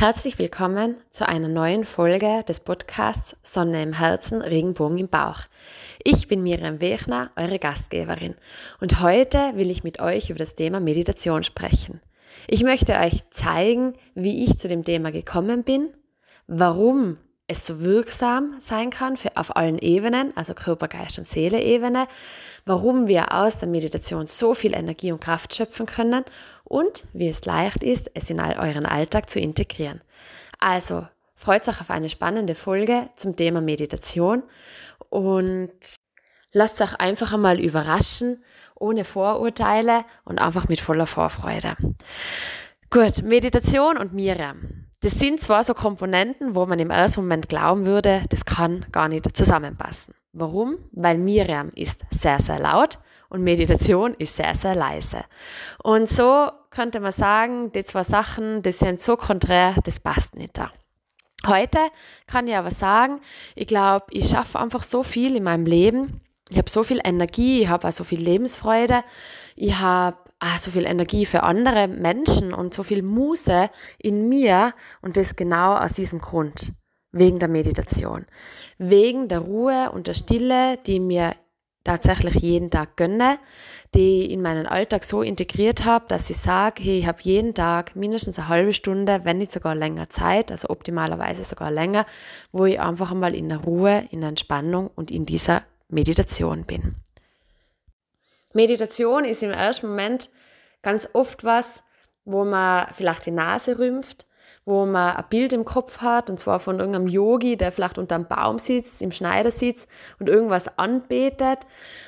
Herzlich willkommen zu einer neuen Folge des Podcasts Sonne im Herzen, Regenbogen im Bauch. Ich bin Miriam Wechner, eure Gastgeberin, und heute will ich mit euch über das Thema Meditation sprechen. Ich möchte euch zeigen, wie ich zu dem Thema gekommen bin, warum es so wirksam sein kann für auf allen Ebenen, also Körper, Geist und Seele-Ebene, warum wir aus der Meditation so viel Energie und Kraft schöpfen können und wie es leicht ist, es in all euren Alltag zu integrieren. Also freut euch auf eine spannende Folge zum Thema Meditation und lasst euch einfach einmal überraschen, ohne Vorurteile und einfach mit voller Vorfreude. Gut, Meditation und Miriam. Das sind zwar so Komponenten, wo man im ersten Moment glauben würde, das kann gar nicht zusammenpassen. Warum? Weil Miriam ist sehr, sehr laut und Meditation ist sehr, sehr leise. Und so könnte man sagen, die zwei Sachen, die sind so konträr, das passt nicht da. Heute kann ich aber sagen, ich glaube, ich schaffe einfach so viel in meinem Leben. Ich habe so viel Energie, ich habe auch so viel Lebensfreude, ich habe ah, so viel Energie für andere Menschen und so viel Muße in mir und das genau aus diesem Grund, wegen der Meditation, wegen der Ruhe und der Stille, die mir tatsächlich jeden Tag gönne, die ich in meinen Alltag so integriert habe, dass ich sage, hey, ich habe jeden Tag mindestens eine halbe Stunde, wenn nicht sogar länger Zeit, also optimalerweise sogar länger, wo ich einfach einmal in der Ruhe, in der Entspannung und in dieser Meditation bin. Meditation ist im ersten Moment ganz oft was, wo man vielleicht die Nase rümpft, wo man ein Bild im Kopf hat, und zwar von irgendeinem Yogi, der vielleicht unter einem Baum sitzt, im Schneidersitz und irgendwas anbetet.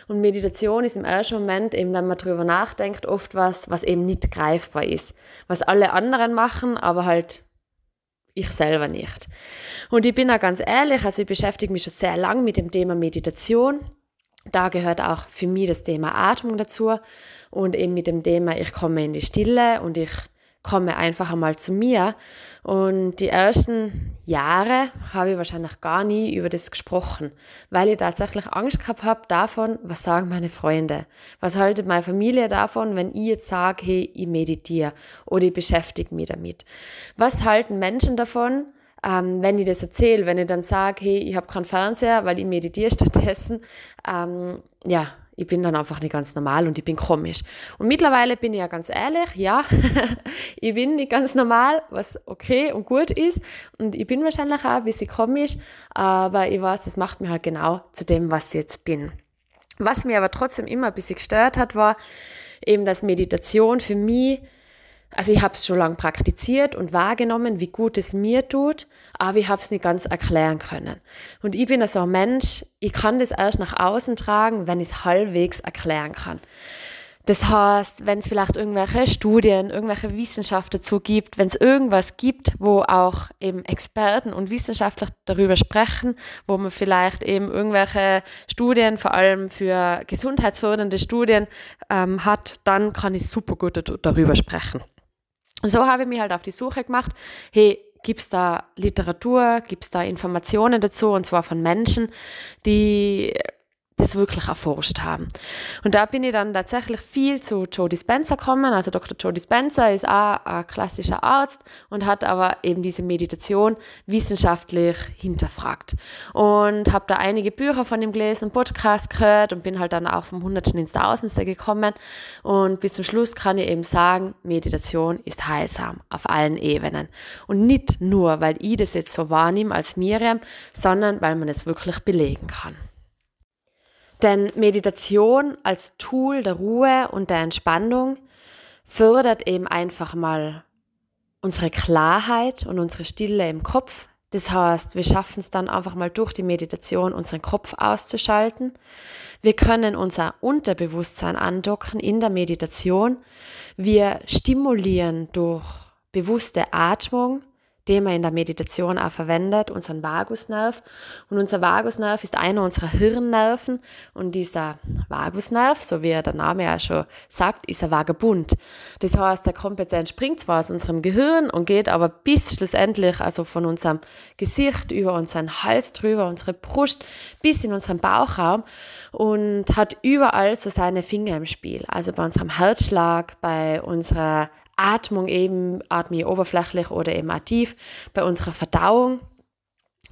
Und Meditation ist im ersten Moment, eben wenn man darüber nachdenkt, oft was, was eben nicht greifbar ist. Was alle anderen machen, aber halt ich selber nicht. Und ich bin auch ganz ehrlich, also ich beschäftige mich schon sehr lange mit dem Thema Meditation. Da gehört auch für mich das Thema Atmung dazu und eben mit dem Thema, ich komme in die Stille und ich komme einfach einmal zu mir. Und die ersten Jahre habe ich wahrscheinlich gar nie über das gesprochen, weil ich tatsächlich Angst gehabt habe davon, was sagen meine Freunde, was haltet meine Familie davon, wenn ich jetzt sage, hey, ich meditiere oder ich beschäftige mich damit. Was halten Menschen davon, ähm, wenn ich das erzähle, wenn ich dann sage, hey, ich habe keinen Fernseher, weil ich meditiere stattdessen, ähm, ja, ich bin dann einfach nicht ganz normal und ich bin komisch. Und mittlerweile bin ich ja ganz ehrlich, ja, ich bin nicht ganz normal, was okay und gut ist. Und ich bin wahrscheinlich auch ein bisschen komisch, aber ich weiß, das macht mich halt genau zu dem, was ich jetzt bin. Was mir aber trotzdem immer ein bisschen gestört hat, war eben, dass Meditation für mich also ich habe es schon lange praktiziert und wahrgenommen, wie gut es mir tut, aber ich habe es nicht ganz erklären können. Und ich bin so ein Mensch, ich kann das erst nach außen tragen, wenn ich es halbwegs erklären kann. Das heißt, wenn es vielleicht irgendwelche Studien, irgendwelche Wissenschaft dazu gibt, wenn es irgendwas gibt, wo auch eben Experten und Wissenschaftler darüber sprechen, wo man vielleicht eben irgendwelche Studien, vor allem für gesundheitsfördernde Studien ähm, hat, dann kann ich super gut darüber sprechen so habe ich mich halt auf die Suche gemacht, hey, gibt es da Literatur, gibt es da Informationen dazu, und zwar von Menschen, die das wirklich erforscht haben. Und da bin ich dann tatsächlich viel zu Joe Dispenza gekommen. Also Dr. Joe Dispenza ist auch ein klassischer Arzt und hat aber eben diese Meditation wissenschaftlich hinterfragt. Und habe da einige Bücher von ihm gelesen, Podcast gehört und bin halt dann auch vom Hundertsten ins Tausendste gekommen. Und bis zum Schluss kann ich eben sagen, Meditation ist heilsam auf allen Ebenen. Und nicht nur, weil ich das jetzt so wahrnehme als Miriam, sondern weil man es wirklich belegen kann. Denn Meditation als Tool der Ruhe und der Entspannung fördert eben einfach mal unsere Klarheit und unsere Stille im Kopf. Das heißt, wir schaffen es dann einfach mal durch die Meditation, unseren Kopf auszuschalten. Wir können unser Unterbewusstsein andocken in der Meditation. Wir stimulieren durch bewusste Atmung den man in der Meditation auch verwendet, unseren Vagusnerv. Und unser Vagusnerv ist einer unserer Hirnnerven und dieser Vagusnerv, so wie der Name ja schon sagt, ist ein Vagabund. Das heißt, der kommt jetzt entspringt zwar aus unserem Gehirn und geht aber bis schlussendlich, also von unserem Gesicht über unseren Hals drüber, unsere Brust bis in unseren Bauchraum und hat überall so seine Finger im Spiel. Also bei unserem Herzschlag, bei unserer Atmung eben, atme ich oberflächlich oder eben aktiv, bei unserer Verdauung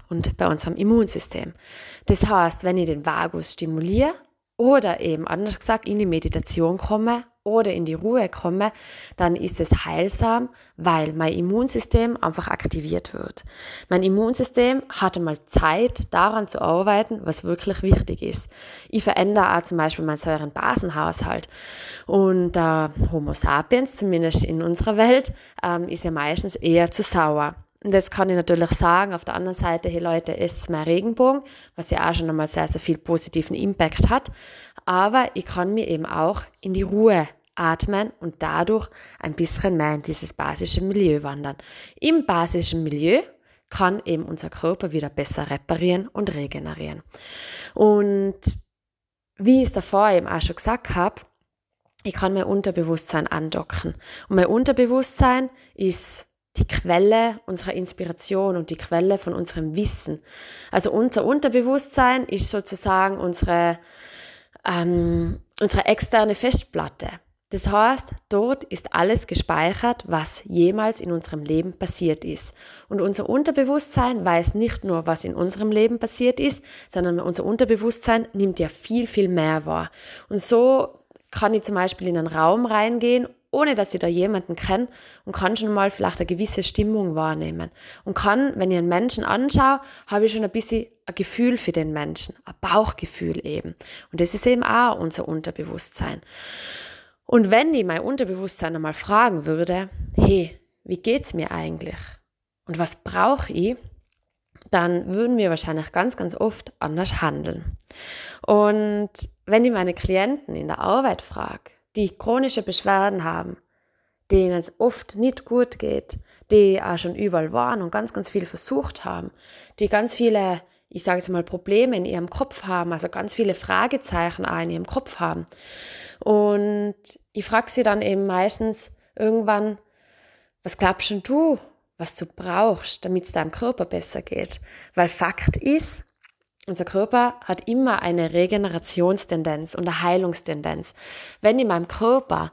und bei unserem Immunsystem. Das heißt, wenn ich den Vagus stimuliere oder eben anders gesagt in die Meditation komme oder in die Ruhe komme, dann ist es heilsam, weil mein Immunsystem einfach aktiviert wird. Mein Immunsystem hatte mal Zeit, daran zu arbeiten, was wirklich wichtig ist. Ich verändere auch zum Beispiel meinen Säurenbasenhaushalt. Und äh, Homo sapiens, zumindest in unserer Welt, ähm, ist ja meistens eher zu sauer. Und das kann ich natürlich sagen. Auf der anderen Seite, hey Leute, esst mehr Regenbogen, was ja auch schon einmal sehr, sehr viel positiven Impact hat. Aber ich kann mir eben auch in die Ruhe atmen und dadurch ein bisschen mehr in dieses basische Milieu wandern. Im basischen Milieu kann eben unser Körper wieder besser reparieren und regenerieren. Und wie ich es davor eben auch schon gesagt habe, ich kann mein Unterbewusstsein andocken. Und mein Unterbewusstsein ist die Quelle unserer Inspiration und die Quelle von unserem Wissen. Also unser Unterbewusstsein ist sozusagen unsere, ähm, unsere externe Festplatte. Das heißt, dort ist alles gespeichert, was jemals in unserem Leben passiert ist. Und unser Unterbewusstsein weiß nicht nur, was in unserem Leben passiert ist, sondern unser Unterbewusstsein nimmt ja viel, viel mehr wahr. Und so kann ich zum Beispiel in einen Raum reingehen ohne dass ich da jemanden kenne und kann schon mal vielleicht eine gewisse Stimmung wahrnehmen. Und kann, wenn ich einen Menschen anschaue, habe ich schon ein bisschen ein Gefühl für den Menschen, ein Bauchgefühl eben. Und das ist eben auch unser Unterbewusstsein. Und wenn ich mein Unterbewusstsein einmal fragen würde, hey, wie geht's mir eigentlich? Und was brauche ich? Dann würden wir wahrscheinlich ganz, ganz oft anders handeln. Und wenn ich meine Klienten in der Arbeit frage, die chronische Beschwerden haben, denen es oft nicht gut geht, die auch schon überall waren und ganz, ganz viel versucht haben, die ganz viele, ich sage es mal, Probleme in ihrem Kopf haben, also ganz viele Fragezeichen auch in ihrem Kopf haben. Und ich frage sie dann eben meistens irgendwann, was glaubst du, was du brauchst, damit es deinem Körper besser geht? Weil Fakt ist, unser Körper hat immer eine Regenerationstendenz und eine Heilungstendenz. Wenn ich meinem Körper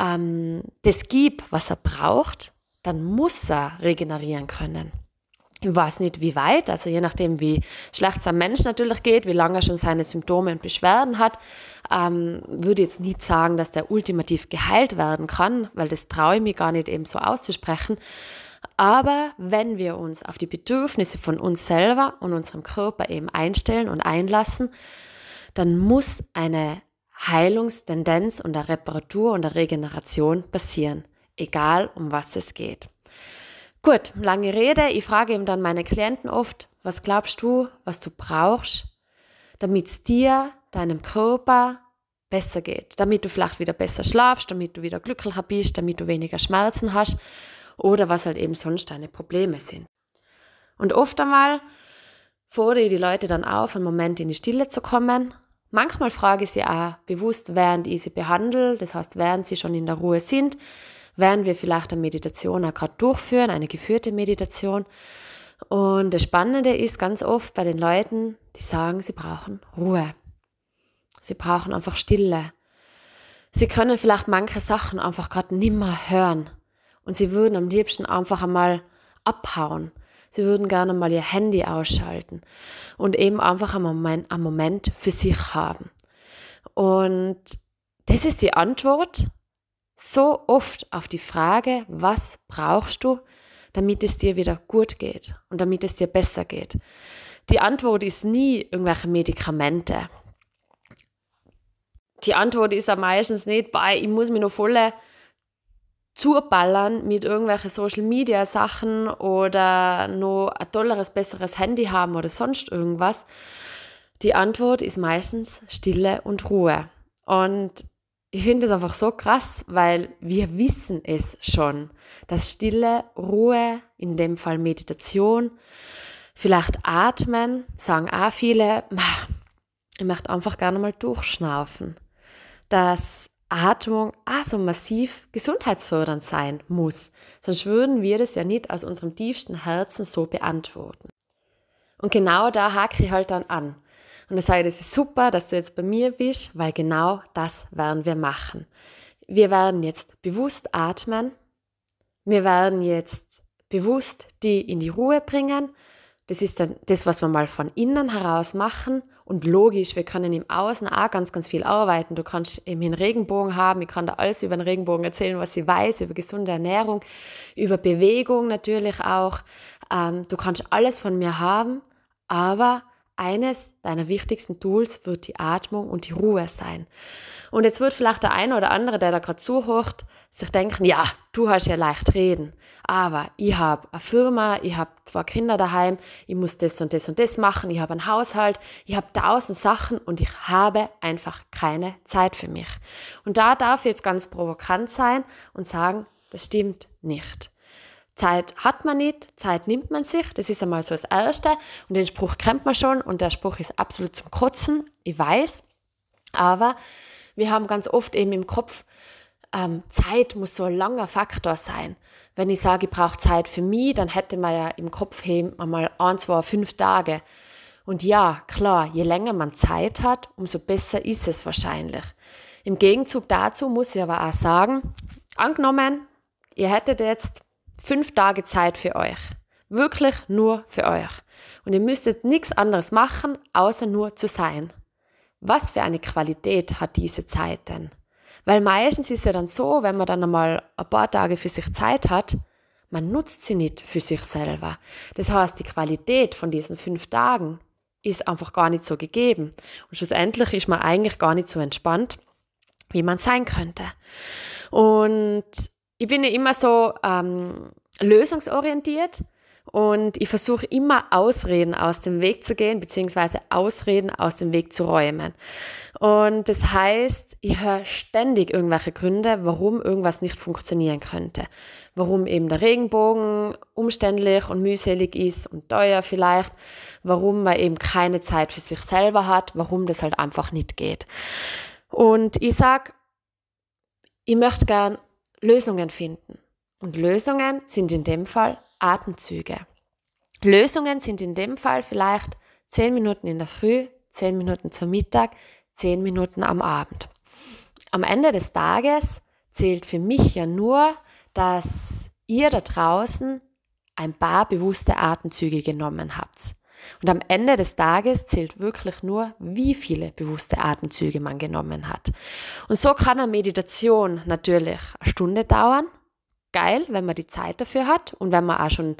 ähm, das gibt, was er braucht, dann muss er regenerieren können. Ich weiß nicht, wie weit, also je nachdem, wie schlecht es am Mensch natürlich geht, wie lange er schon seine Symptome und Beschwerden hat, ähm, würde jetzt nicht sagen, dass der ultimativ geheilt werden kann, weil das traue ich mir gar nicht eben so auszusprechen. Aber wenn wir uns auf die Bedürfnisse von uns selber und unserem Körper eben einstellen und einlassen, dann muss eine Heilungstendenz und der Reparatur und der Regeneration passieren, egal um was es geht. Gut, lange Rede. Ich frage eben dann meine Klienten oft, was glaubst du, was du brauchst, damit es dir, deinem Körper besser geht, damit du vielleicht wieder besser schlafst, damit du wieder glücklicher bist, damit du weniger Schmerzen hast oder was halt eben sonst deine Probleme sind. Und oft einmal fordere ich die Leute dann auf, einen Moment in die Stille zu kommen. Manchmal frage ich sie auch bewusst, während ich sie behandle, das heißt, während sie schon in der Ruhe sind, während wir vielleicht eine Meditation auch gerade durchführen, eine geführte Meditation. Und das Spannende ist ganz oft bei den Leuten, die sagen, sie brauchen Ruhe. Sie brauchen einfach Stille. Sie können vielleicht manche Sachen einfach gerade nimmer hören. Und sie würden am liebsten einfach einmal abhauen. Sie würden gerne mal ihr Handy ausschalten und eben einfach einen Moment, einen Moment für sich haben. Und das ist die Antwort so oft auf die Frage, was brauchst du, damit es dir wieder gut geht und damit es dir besser geht. Die Antwort ist nie irgendwelche Medikamente. Die Antwort ist ja meistens nicht, bei, ich muss mir noch volle zuballern mit irgendwelchen Social Media Sachen oder noch ein tolleres, besseres Handy haben oder sonst irgendwas? Die Antwort ist meistens Stille und Ruhe. Und ich finde es einfach so krass, weil wir wissen es schon, dass Stille, Ruhe, in dem Fall Meditation, vielleicht Atmen, sagen auch viele, ich möchte einfach gerne mal durchschnaufen. Dass Atmung auch so massiv gesundheitsfördernd sein muss. Sonst würden wir das ja nicht aus unserem tiefsten Herzen so beantworten. Und genau da hake ich halt dann an. Und ich sage, das ist super, dass du jetzt bei mir bist, weil genau das werden wir machen. wir werden jetzt bewusst atmen. Wir werden jetzt bewusst die in die Ruhe bringen. Das ist dann das, was wir mal von innen heraus machen. Und logisch, wir können im Außen auch ganz, ganz viel arbeiten. Du kannst eben einen Regenbogen haben. Ich kann da alles über den Regenbogen erzählen, was ich weiß, über gesunde Ernährung, über Bewegung natürlich auch. Ähm, du kannst alles von mir haben, aber eines deiner wichtigsten Tools wird die Atmung und die Ruhe sein. Und jetzt wird vielleicht der eine oder andere, der da gerade zuhört, sich denken, ja, du hast ja leicht reden, aber ich habe eine Firma, ich habe zwei Kinder daheim, ich muss das und das und das machen, ich habe einen Haushalt, ich habe tausend Sachen und ich habe einfach keine Zeit für mich. Und da darf ich jetzt ganz provokant sein und sagen, das stimmt nicht. Zeit hat man nicht, Zeit nimmt man sich. Das ist einmal so das Erste. Und den Spruch kennt man schon und der Spruch ist absolut zum Kotzen. Ich weiß. Aber wir haben ganz oft eben im Kopf, ähm, Zeit muss so ein langer Faktor sein. Wenn ich sage, ich brauche Zeit für mich, dann hätte man ja im Kopf eben einmal ein, zwei, fünf Tage. Und ja, klar, je länger man Zeit hat, umso besser ist es wahrscheinlich. Im Gegenzug dazu muss ich aber auch sagen, angenommen, ihr hättet jetzt fünf Tage Zeit für euch. Wirklich nur für euch. Und ihr müsstet nichts anderes machen, außer nur zu sein. Was für eine Qualität hat diese Zeit denn? Weil meistens ist ja dann so, wenn man dann einmal ein paar Tage für sich Zeit hat, man nutzt sie nicht für sich selber. Das heißt, die Qualität von diesen fünf Tagen ist einfach gar nicht so gegeben. Und schlussendlich ist man eigentlich gar nicht so entspannt, wie man sein könnte. Und ich bin ja immer so ähm, lösungsorientiert und ich versuche immer Ausreden aus dem Weg zu gehen, beziehungsweise Ausreden aus dem Weg zu räumen. Und das heißt, ich höre ständig irgendwelche Gründe, warum irgendwas nicht funktionieren könnte. Warum eben der Regenbogen umständlich und mühselig ist und teuer vielleicht. Warum man eben keine Zeit für sich selber hat. Warum das halt einfach nicht geht. Und ich sage, ich möchte gern Lösungen finden. Und Lösungen sind in dem Fall Atemzüge. Lösungen sind in dem Fall vielleicht 10 Minuten in der Früh, 10 Minuten zum Mittag, 10 Minuten am Abend. Am Ende des Tages zählt für mich ja nur, dass ihr da draußen ein paar bewusste Atemzüge genommen habt. Und am Ende des Tages zählt wirklich nur, wie viele bewusste Atemzüge man genommen hat. Und so kann eine Meditation natürlich eine Stunde dauern. Geil, wenn man die Zeit dafür hat und wenn man auch schon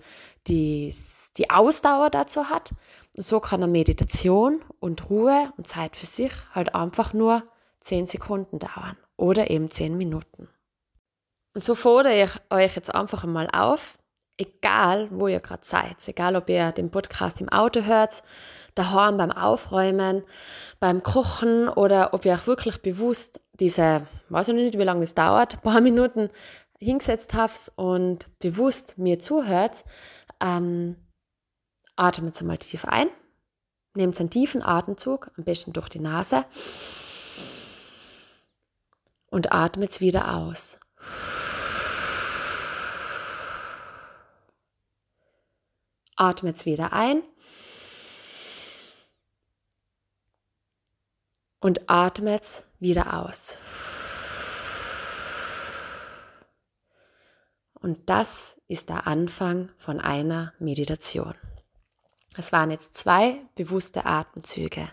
die, die Ausdauer dazu hat. Und so kann eine Meditation und Ruhe und Zeit für sich halt einfach nur 10 Sekunden dauern oder eben 10 Minuten. Und so fordere ich euch jetzt einfach einmal auf, egal wo ihr gerade seid, egal ob ihr den Podcast im Auto hört, daheim beim Aufräumen, beim Kochen oder ob ihr euch wirklich bewusst diese, weiß ich nicht, wie lange es dauert, paar Minuten hingesetzt habt und bewusst mir zuhört, ähm, atmet mal tief ein, nehmt einen tiefen Atemzug, am besten durch die Nase und atmet wieder aus. Atmet wieder ein. Und atmet wieder aus. Und das ist der Anfang von einer Meditation. Es waren jetzt zwei bewusste Atemzüge.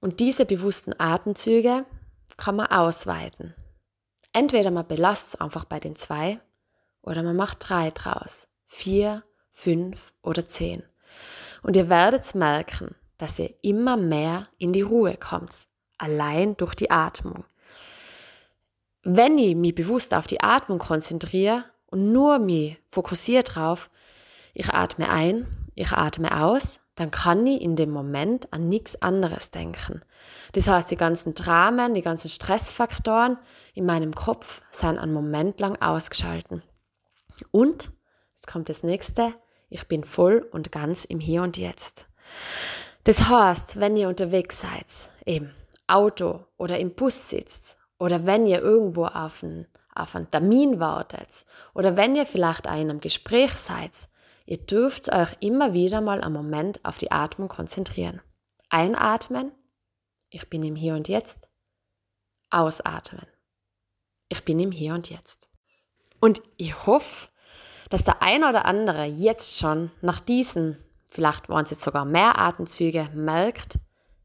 Und diese bewussten Atemzüge kann man ausweiten. Entweder man belastet es einfach bei den zwei oder man macht drei draus. Vier, fünf oder zehn. Und ihr werdet merken, dass ihr immer mehr in die Ruhe kommt, allein durch die Atmung. Wenn ich mich bewusst auf die Atmung konzentriere und nur mich fokussiere drauf, ich atme ein, ich atme aus, dann kann ich in dem Moment an nichts anderes denken. Das heißt, die ganzen Dramen, die ganzen Stressfaktoren in meinem Kopf sind einen Moment lang ausgeschalten. Und, jetzt kommt das nächste, ich bin voll und ganz im Hier und Jetzt. Das heißt, wenn ihr unterwegs seid, im Auto oder im Bus sitzt oder wenn ihr irgendwo auf einen, einen Termin wartet oder wenn ihr vielleicht auch in einem Gespräch seid, ihr dürft euch immer wieder mal einen Moment auf die Atmung konzentrieren. Einatmen, ich bin im Hier und Jetzt. Ausatmen, ich bin im Hier und Jetzt. Und ich hoffe, dass der ein oder andere jetzt schon nach diesen, vielleicht waren es jetzt sogar mehr Atemzüge, merkt,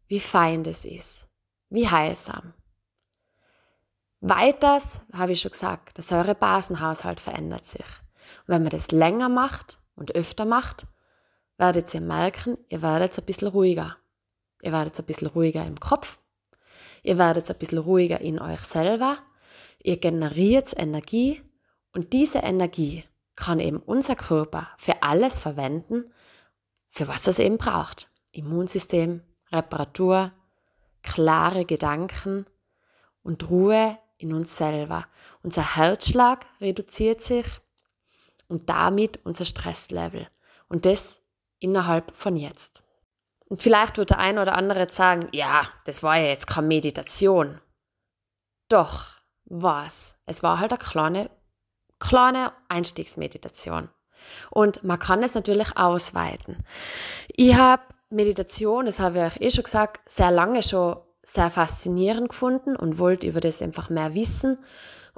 wie fein das ist, wie heilsam. Weiters habe ich schon gesagt, der Säurebasenhaushalt verändert sich. Und wenn man das länger macht und öfter macht, werdet ihr merken, ihr werdet ein bisschen ruhiger. Ihr werdet ein bisschen ruhiger im Kopf. Ihr werdet ein bisschen ruhiger in euch selber. Ihr generiert Energie und diese Energie kann eben unser Körper für alles verwenden, für was es eben braucht. Immunsystem, Reparatur, klare Gedanken und Ruhe in uns selber. Unser Herzschlag reduziert sich und damit unser Stresslevel. Und das innerhalb von jetzt. Und vielleicht wird der ein oder andere sagen, ja, das war ja jetzt keine Meditation. Doch, was? Es war halt eine kleine, kleine Einstiegsmeditation. Und man kann es natürlich ausweiten. Ich habe Meditation, das habe ich euch eh schon gesagt, sehr lange schon sehr faszinierend gefunden und wollte über das einfach mehr wissen.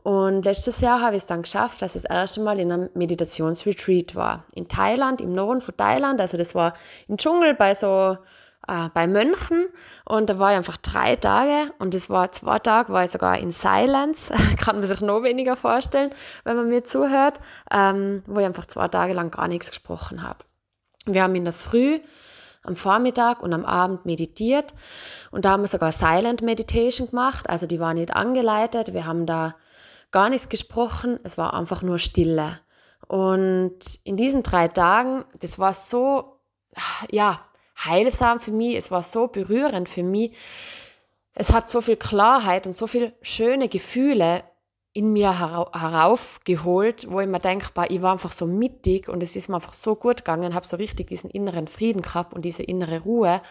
Und letztes Jahr habe ich es dann geschafft, dass ich das erste Mal in einem Meditationsretreat war. In Thailand, im Norden von Thailand. Also das war im Dschungel bei so äh, bei Mönchen und da war ich einfach drei Tage und das war zwei Tage, war ich sogar in Silence, kann man sich noch weniger vorstellen, wenn man mir zuhört, ähm, wo ich einfach zwei Tage lang gar nichts gesprochen habe. Wir haben in der Früh am Vormittag und am Abend meditiert. Und da haben wir sogar Silent Meditation gemacht, also die war nicht angeleitet, wir haben da gar nichts gesprochen, es war einfach nur Stille. Und in diesen drei Tagen, das war so, ja, heilsam für mich, es war so berührend für mich. Es hat so viel Klarheit und so viele schöne Gefühle in mir heraufgeholt, wo ich mir denke, ich war einfach so mittig und es ist mir einfach so gut gegangen, habe so richtig diesen inneren Frieden gehabt und diese innere Ruhe.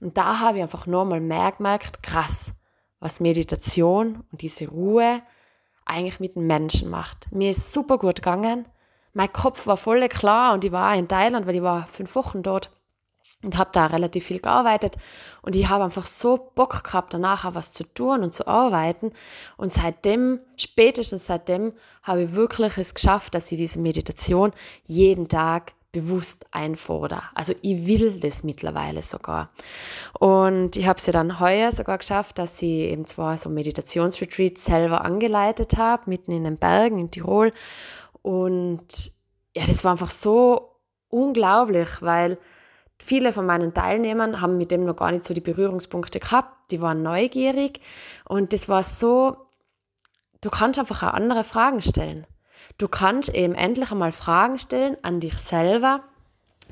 Und da habe ich einfach nochmal mehr gemerkt, krass, was Meditation und diese Ruhe eigentlich mit den Menschen macht. Mir ist super gut gegangen. Mein Kopf war voll klar und ich war in Thailand, weil ich war fünf Wochen dort und habe da relativ viel gearbeitet und ich habe einfach so Bock gehabt, danach auch was zu tun und zu arbeiten und seitdem, spätestens seitdem, habe ich wirklich es geschafft, dass ich diese Meditation jeden Tag bewusst einfordere. Also ich will das mittlerweile sogar. Und ich habe es ja dann heuer sogar geschafft, dass ich eben zwar so Meditationsretreats selber angeleitet habe, mitten in den Bergen in Tirol. Und ja, das war einfach so unglaublich, weil viele von meinen Teilnehmern haben mit dem noch gar nicht so die Berührungspunkte gehabt. Die waren neugierig und das war so, du kannst einfach auch andere Fragen stellen. Du kannst eben endlich einmal Fragen stellen an dich selber,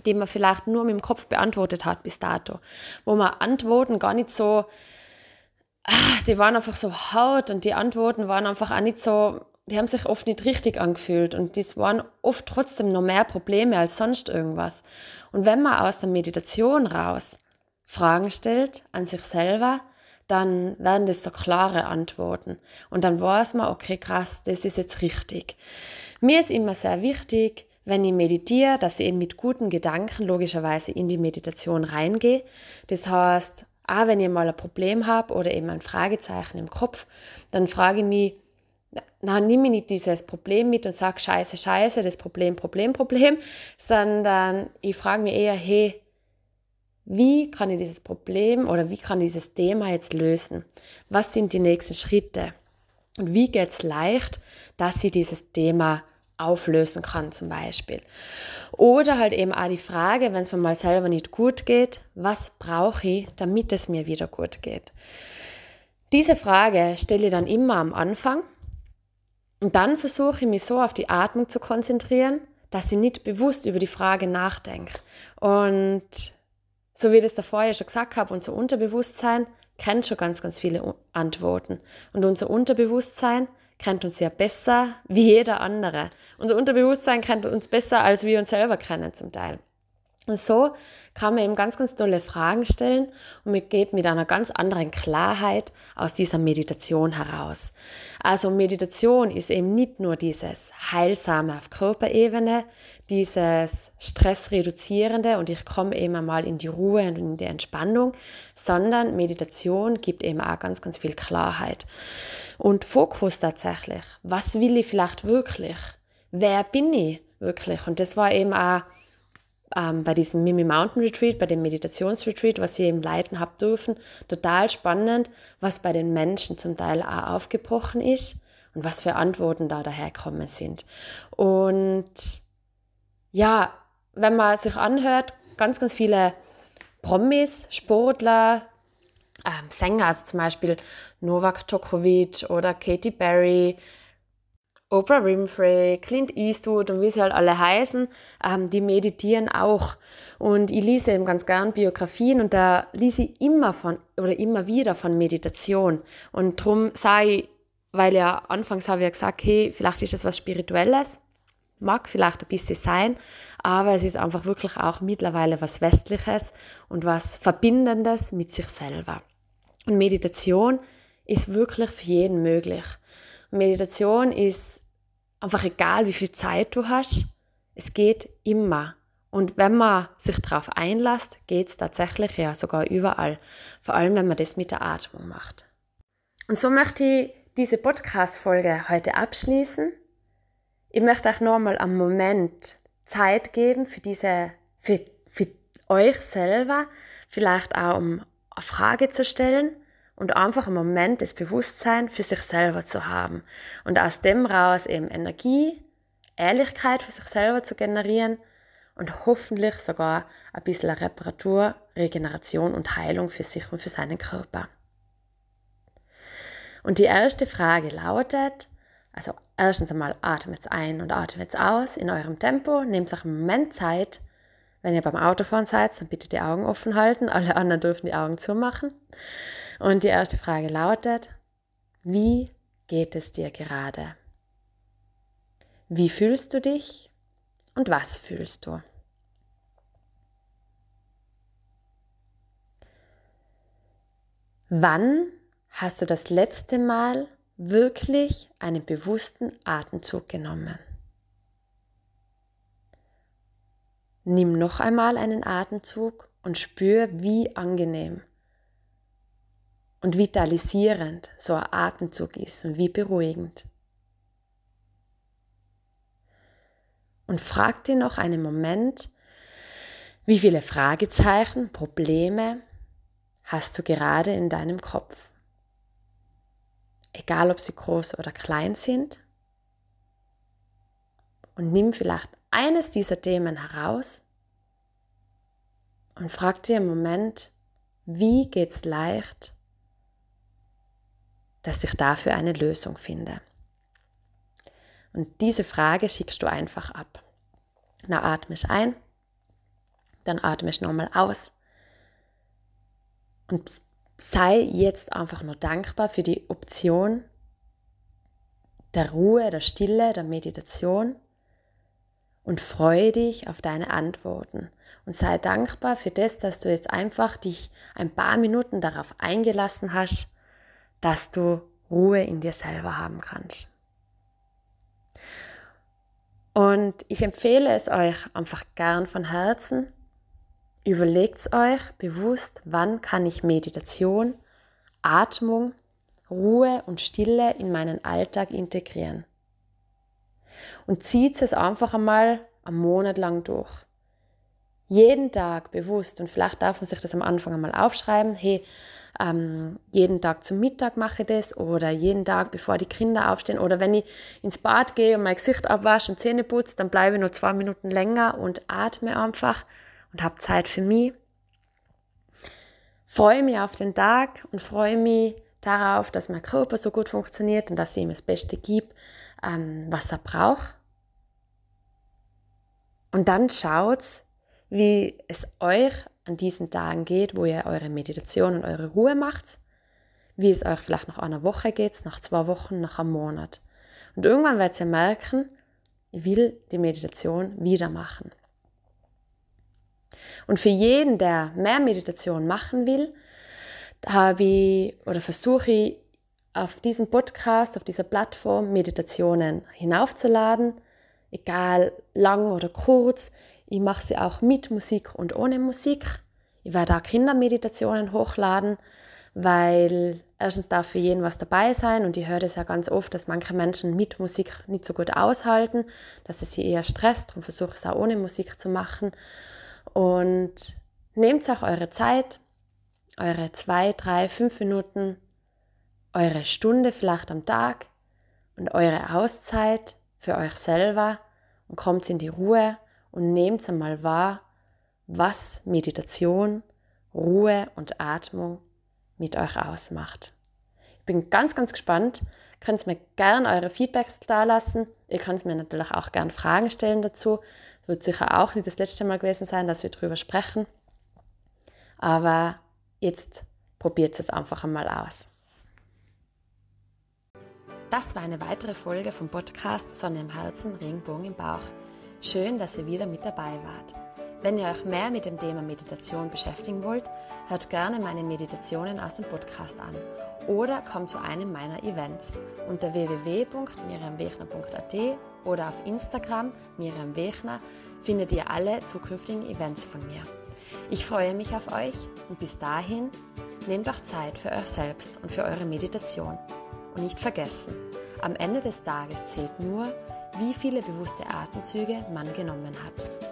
die man vielleicht nur mit dem Kopf beantwortet hat bis dato. Wo man Antworten gar nicht so, ah, die waren einfach so hart und die Antworten waren einfach auch nicht so, die haben sich oft nicht richtig angefühlt und das waren oft trotzdem noch mehr Probleme als sonst irgendwas. Und wenn man aus der Meditation raus Fragen stellt an sich selber, dann werden das so klare Antworten. Und dann weiß man, okay, krass, das ist jetzt richtig. Mir ist immer sehr wichtig, wenn ich meditiere, dass ich eben mit guten Gedanken logischerweise in die Meditation reingehe. Das heißt, auch wenn ich mal ein Problem habe oder eben ein Fragezeichen im Kopf, dann frage ich mich, na, nimm mir nicht dieses Problem mit und sag Scheiße, Scheiße, das Problem, Problem, Problem, sondern ich frage mich eher, hey, wie kann ich dieses Problem oder wie kann ich dieses Thema jetzt lösen? Was sind die nächsten Schritte? Und wie geht es leicht, dass ich dieses Thema auflösen kann zum Beispiel? Oder halt eben auch die Frage, wenn es mir mal selber nicht gut geht, was brauche ich, damit es mir wieder gut geht? Diese Frage stelle ich dann immer am Anfang und dann versuche ich mich so auf die Atmung zu konzentrieren, dass ich nicht bewusst über die Frage nachdenke. Und so wie ich das davor ja schon gesagt habe, unser Unterbewusstsein kennt schon ganz, ganz viele Antworten. Und unser Unterbewusstsein kennt uns ja besser wie jeder andere. Unser Unterbewusstsein kennt uns besser, als wir uns selber kennen zum Teil. So kann man eben ganz, ganz tolle Fragen stellen und man geht mit einer ganz anderen Klarheit aus dieser Meditation heraus. Also Meditation ist eben nicht nur dieses Heilsame auf Körperebene, dieses Stressreduzierende und ich komme eben einmal in die Ruhe und in die Entspannung, sondern Meditation gibt eben auch ganz, ganz viel Klarheit. Und Fokus tatsächlich. Was will ich vielleicht wirklich? Wer bin ich wirklich? Und das war eben auch ähm, bei diesem Mimi Mountain Retreat, bei dem Meditationsretreat, was ich eben leiten habe dürfen, total spannend, was bei den Menschen zum Teil auch aufgebrochen ist und was für Antworten da daherkommen sind. Und ja, wenn man sich anhört, ganz, ganz viele Promis, Sportler, ähm, Sänger, also zum Beispiel Novak Djokovic oder Katy Perry, Oprah Winfrey, Clint Eastwood und wie sie halt alle heißen, ähm, die meditieren auch. Und ich lese eben ganz gern Biografien und da lese ich immer von oder immer wieder von Meditation. Und darum sage ich, weil ja anfangs habe ich ja gesagt, hey, vielleicht ist es was Spirituelles, mag vielleicht ein bisschen sein, aber es ist einfach wirklich auch mittlerweile was Westliches und was Verbindendes mit sich selber. Und Meditation ist wirklich für jeden möglich. Meditation ist einfach egal, wie viel Zeit du hast, es geht immer. Und wenn man sich darauf einlässt, geht es tatsächlich ja sogar überall. Vor allem, wenn man das mit der Atmung macht. Und so möchte ich diese Podcast-Folge heute abschließen. Ich möchte euch nochmal einen Moment Zeit geben für diese, für, für euch selber, vielleicht auch um eine Frage zu stellen und einfach einen Moment des Bewusstseins für sich selber zu haben. Und aus dem raus eben Energie, Ehrlichkeit für sich selber zu generieren und hoffentlich sogar ein bisschen Reparatur, Regeneration und Heilung für sich und für seinen Körper. Und die erste Frage lautet, also erstens einmal atmet ein und atmet aus in eurem Tempo, nehmt euch einen Moment Zeit. Wenn ihr beim Autofahren seid, dann bitte die Augen offen halten, alle anderen dürfen die Augen zumachen. Und die erste Frage lautet, wie geht es dir gerade? Wie fühlst du dich und was fühlst du? Wann hast du das letzte Mal wirklich einen bewussten Atemzug genommen? Nimm noch einmal einen Atemzug und spür, wie angenehm und vitalisierend so ein Atemzug ist und wie beruhigend. Und frag dir noch einen Moment, wie viele Fragezeichen, Probleme hast du gerade in deinem Kopf? Egal, ob sie groß oder klein sind. Und nimm vielleicht eines dieser Themen heraus und frag dir im Moment, wie geht's leicht, dass ich dafür eine Lösung finde. Und diese Frage schickst du einfach ab. Na, atmisch ein, dann atmisch nochmal aus und sei jetzt einfach nur dankbar für die Option der Ruhe, der Stille, der Meditation und freue dich auf deine Antworten und sei dankbar für das, dass du jetzt einfach dich ein paar Minuten darauf eingelassen hast, dass du Ruhe in dir selber haben kannst. Und ich empfehle es euch einfach gern von Herzen, Überlegt euch bewusst, wann kann ich Meditation, Atmung, Ruhe und Stille in meinen Alltag integrieren. Und zieht es einfach einmal einen Monat lang durch. Jeden Tag bewusst und vielleicht darf man sich das am Anfang einmal aufschreiben, hey, ähm, jeden Tag zum Mittag mache ich das oder jeden Tag, bevor die Kinder aufstehen oder wenn ich ins Bad gehe und mein Gesicht abwasche und Zähne putze, dann bleibe ich nur zwei Minuten länger und atme einfach und habe Zeit für mich. Freue mich auf den Tag und freue mich darauf, dass mein Körper so gut funktioniert und dass ich ihm das Beste gebe, ähm, was er braucht. Und dann schaut, wie es euch an diesen Tagen geht, wo ihr eure Meditation und eure Ruhe macht, wie es euch vielleicht nach einer Woche geht, nach zwei Wochen, nach einem Monat. Und irgendwann werdet ihr merken, ich will die Meditation wieder machen. Und für jeden, der mehr Meditation machen will, habe ich oder versuche ich auf diesem Podcast, auf dieser Plattform Meditationen hinaufzuladen, egal lang oder kurz. Ich mache sie auch mit Musik und ohne Musik. Ich werde auch Kindermeditationen hochladen, weil erstens darf für jeden was dabei sein und ich höre das ja ganz oft, dass manche Menschen mit Musik nicht so gut aushalten, dass es sie eher stresst und versuche es auch ohne Musik zu machen. Und nehmt auch eure Zeit, eure zwei, drei, fünf Minuten, eure Stunde vielleicht am Tag und eure Auszeit für euch selber und kommt in die Ruhe und nehmt einmal wahr, was Meditation, Ruhe und Atmung mit euch ausmacht. Ich bin ganz, ganz gespannt. Ihr könnt mir gerne eure Feedbacks da lassen. Ihr könnt mir natürlich auch gerne Fragen stellen dazu. Wird sicher auch nicht das letzte Mal gewesen sein, dass wir darüber sprechen. Aber jetzt probiert es einfach einmal aus. Das war eine weitere Folge vom Podcast Sonne im Herzen, Regenbogen im Bauch. Schön, dass ihr wieder mit dabei wart. Wenn ihr euch mehr mit dem Thema Meditation beschäftigen wollt, hört gerne meine Meditationen aus dem Podcast an oder kommt zu einem meiner Events unter www.miriamwechner.at oder auf Instagram Miriam Wechner findet ihr alle zukünftigen Events von mir. Ich freue mich auf euch und bis dahin nehmt auch Zeit für euch selbst und für eure Meditation. Und nicht vergessen, am Ende des Tages zählt nur, wie viele bewusste Atemzüge man genommen hat.